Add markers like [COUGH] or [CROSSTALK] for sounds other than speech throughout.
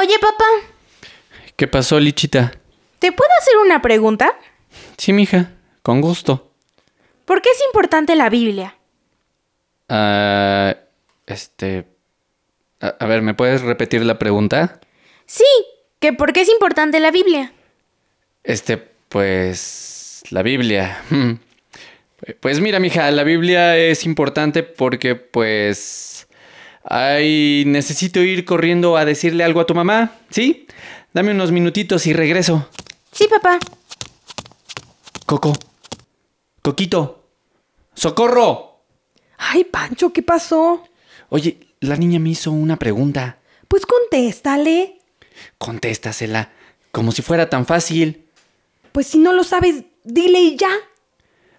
Oye, papá, ¿Qué pasó, Lichita? ¿te puedo hacer una pregunta? Sí, mija, con gusto. ¿Por qué es importante la Biblia? Ah, este... A, a ver, ¿me puedes repetir la pregunta? Sí, que por qué es importante la Biblia. Este, pues... La Biblia. Hmm. [LAUGHS] Pues mira, mija, la Biblia es importante porque, pues... Ay, necesito ir corriendo a decirle algo a tu mamá, ¿sí? Dame unos minutitos y regreso. Sí, papá. Coco. Coquito. ¡Socorro! Ay, Pancho, ¿qué pasó? Oye, la niña me hizo una pregunta. Pues contéstale. Contéstasela. Como si fuera tan fácil. Pues si no lo sabes, dile y ya.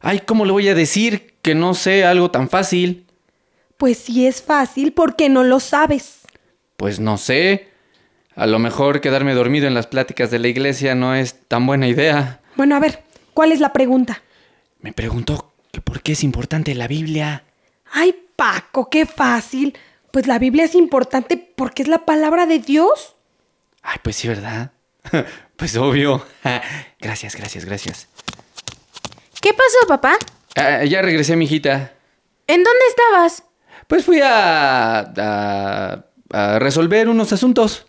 Ay, ¿cómo le voy a decir que no sé algo tan fácil? Pues si es fácil, ¿por qué no lo sabes? Pues no sé. A lo mejor quedarme dormido en las pláticas de la iglesia no es tan buena idea. Bueno, a ver, ¿cuál es la pregunta? Me preguntó que por qué es importante la Biblia. Ay, Paco, qué fácil. Pues la Biblia es importante porque es la palabra de Dios. Ay, pues sí, ¿verdad? [LAUGHS] pues obvio. [LAUGHS] gracias, gracias, gracias. ¿Qué pasó, papá? Ah, ya regresé, mijita. ¿En dónde estabas? Pues fui a, a, a resolver unos asuntos.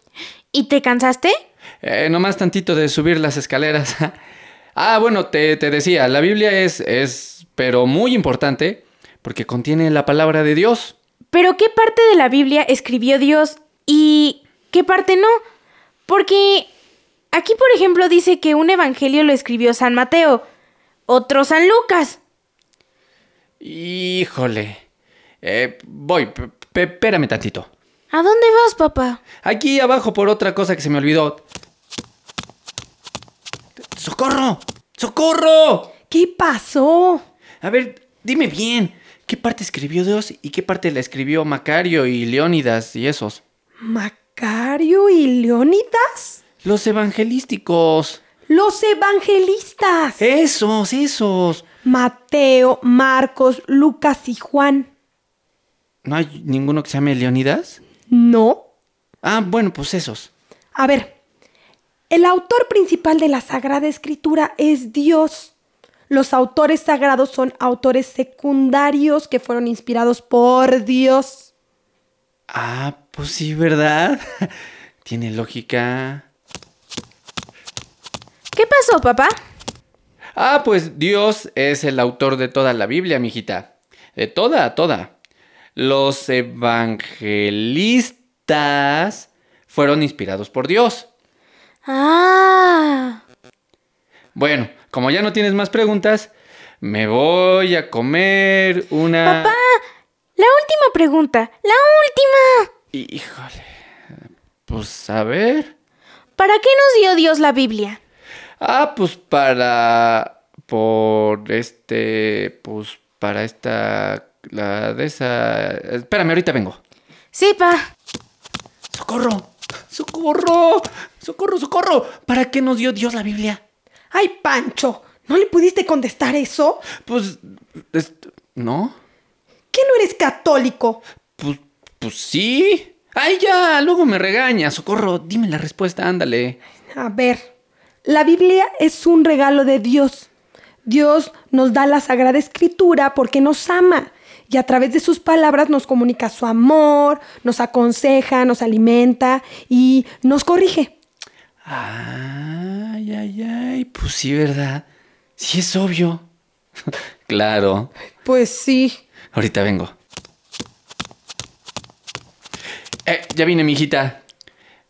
¿Y te cansaste? Eh, nomás tantito de subir las escaleras. [LAUGHS] ah, bueno, te, te decía, la Biblia es, es, pero muy importante, porque contiene la palabra de Dios. ¿Pero qué parte de la Biblia escribió Dios y qué parte no? Porque aquí, por ejemplo, dice que un evangelio lo escribió San Mateo, otro San Lucas. Híjole. Eh, voy, espérame tantito. ¿A dónde vas, papá? Aquí abajo por otra cosa que se me olvidó. ¡Socorro! ¡Socorro! ¿Qué pasó? A ver, dime bien, ¿qué parte escribió Dios y qué parte la escribió Macario y Leónidas y esos? ¿Macario y Leónidas? Los evangelísticos. Los evangelistas. Esos, esos. Mateo, Marcos, Lucas y Juan. ¿No hay ninguno que se llame Leónidas? No. Ah, bueno, pues esos. A ver, el autor principal de la Sagrada Escritura es Dios. Los autores sagrados son autores secundarios que fueron inspirados por Dios. Ah, pues sí, ¿verdad? [LAUGHS] Tiene lógica. ¿Qué pasó, papá? Ah, pues Dios es el autor de toda la Biblia, mijita. De toda, toda. Los evangelistas fueron inspirados por Dios. Ah. Bueno, como ya no tienes más preguntas, me voy a comer una... Papá, la última pregunta, la última. Híjole. Pues a ver. ¿Para qué nos dio Dios la Biblia? Ah, pues para... Por este... Pues para esta... La de esa... Espérame, ahorita vengo. Sí, pa. ¡Socorro! ¡Socorro! ¡Socorro, socorro! ¿Para qué nos dio Dios la Biblia? ¡Ay, Pancho! ¿No le pudiste contestar eso? Pues... es- ¿No? ¿Que no eres católico? Pues... Pues sí. ¡Ay, ya! Luego me regaña. Socorro, dime la respuesta, ándale. A ver, la Biblia es un regalo de Dios. Dios nos da la Sagrada Escritura porque nos ama y a través de sus palabras nos comunica su amor, nos aconseja, nos alimenta y nos corrige. Ay, ay, ay, pues sí, ¿verdad? Sí es obvio. [LAUGHS] claro. Pues sí. Ahorita vengo. Eh, ya vine, mijita.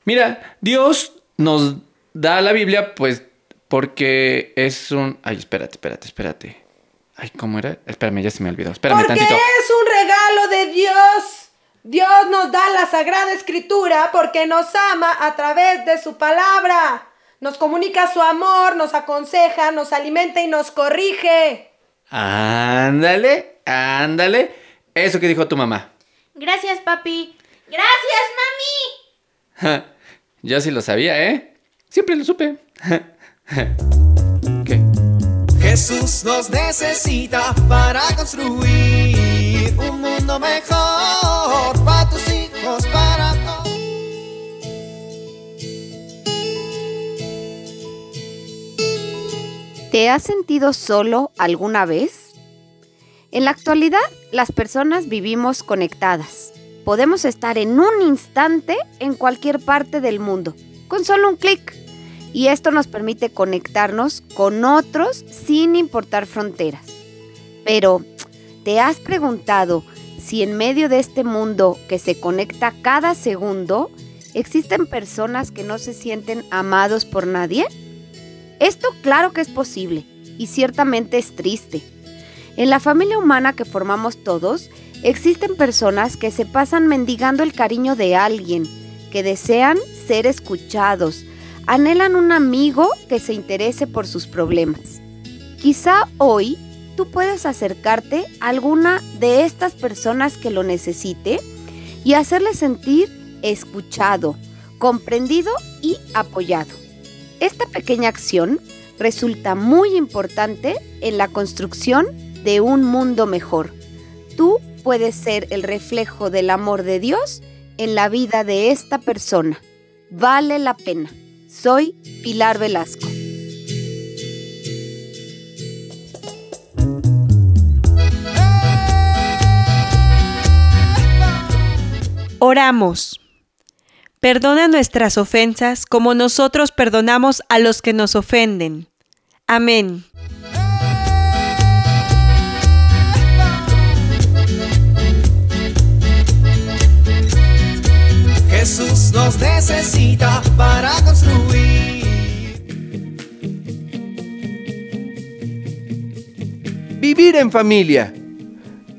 Mira, Dios nos da la Biblia, pues, porque es un. Ay, espérate, espérate, espérate. Ay, ¿cómo era? Espérame, ya se me olvidó. Espérame Porque tantito. es un regalo de Dios. Dios nos da la Sagrada Escritura porque nos ama a través de su palabra. Nos comunica su amor, nos aconseja, nos alimenta y nos corrige. Ándale, ándale. Eso que dijo tu mamá. Gracias, papi. Gracias, mami. Ja, [LAUGHS] Yo sí lo sabía, ¿eh? Siempre lo supe. [LAUGHS] Jesús nos necesita para construir un mundo mejor para tus hijos, para todos. ¿Te has sentido solo alguna vez? En la actualidad, las personas vivimos conectadas. Podemos estar en un instante en cualquier parte del mundo, con solo un clic. Y esto nos permite conectarnos con otros sin importar fronteras. Pero, ¿te has preguntado si en medio de este mundo que se conecta cada segundo, existen personas que no se sienten amados por nadie? Esto claro que es posible y ciertamente es triste. En la familia humana que formamos todos, existen personas que se pasan mendigando el cariño de alguien, que desean ser escuchados, anhelan un amigo que se interese por sus problemas. Quizá hoy tú puedes acercarte a alguna de estas personas que lo necesite y hacerle sentir escuchado, comprendido y apoyado. Esta pequeña acción resulta muy importante en la construcción de un mundo mejor. Tú puedes ser el reflejo del amor de Dios en la vida de esta persona. Vale la pena. Soy Pilar Velasco. Oramos. Perdona nuestras ofensas como nosotros perdonamos a los que nos ofenden. Amén. Jesús nos necesita para construir. Vivir en familia.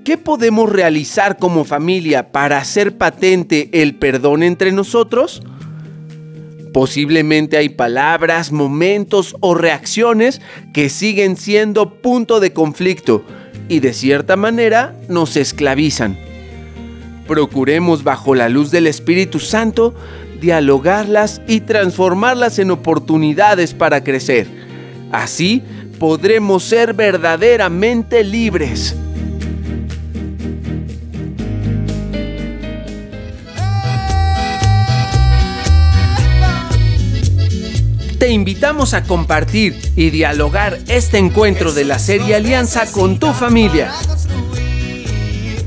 ¿Qué podemos realizar como familia para hacer patente el perdón entre nosotros? Posiblemente hay palabras, momentos o reacciones que siguen siendo punto de conflicto y de cierta manera nos esclavizan. Procuremos bajo la luz del Espíritu Santo dialogarlas y transformarlas en oportunidades para crecer. Así podremos ser verdaderamente libres. Te invitamos a compartir y dialogar este encuentro de la serie Alianza con tu familia.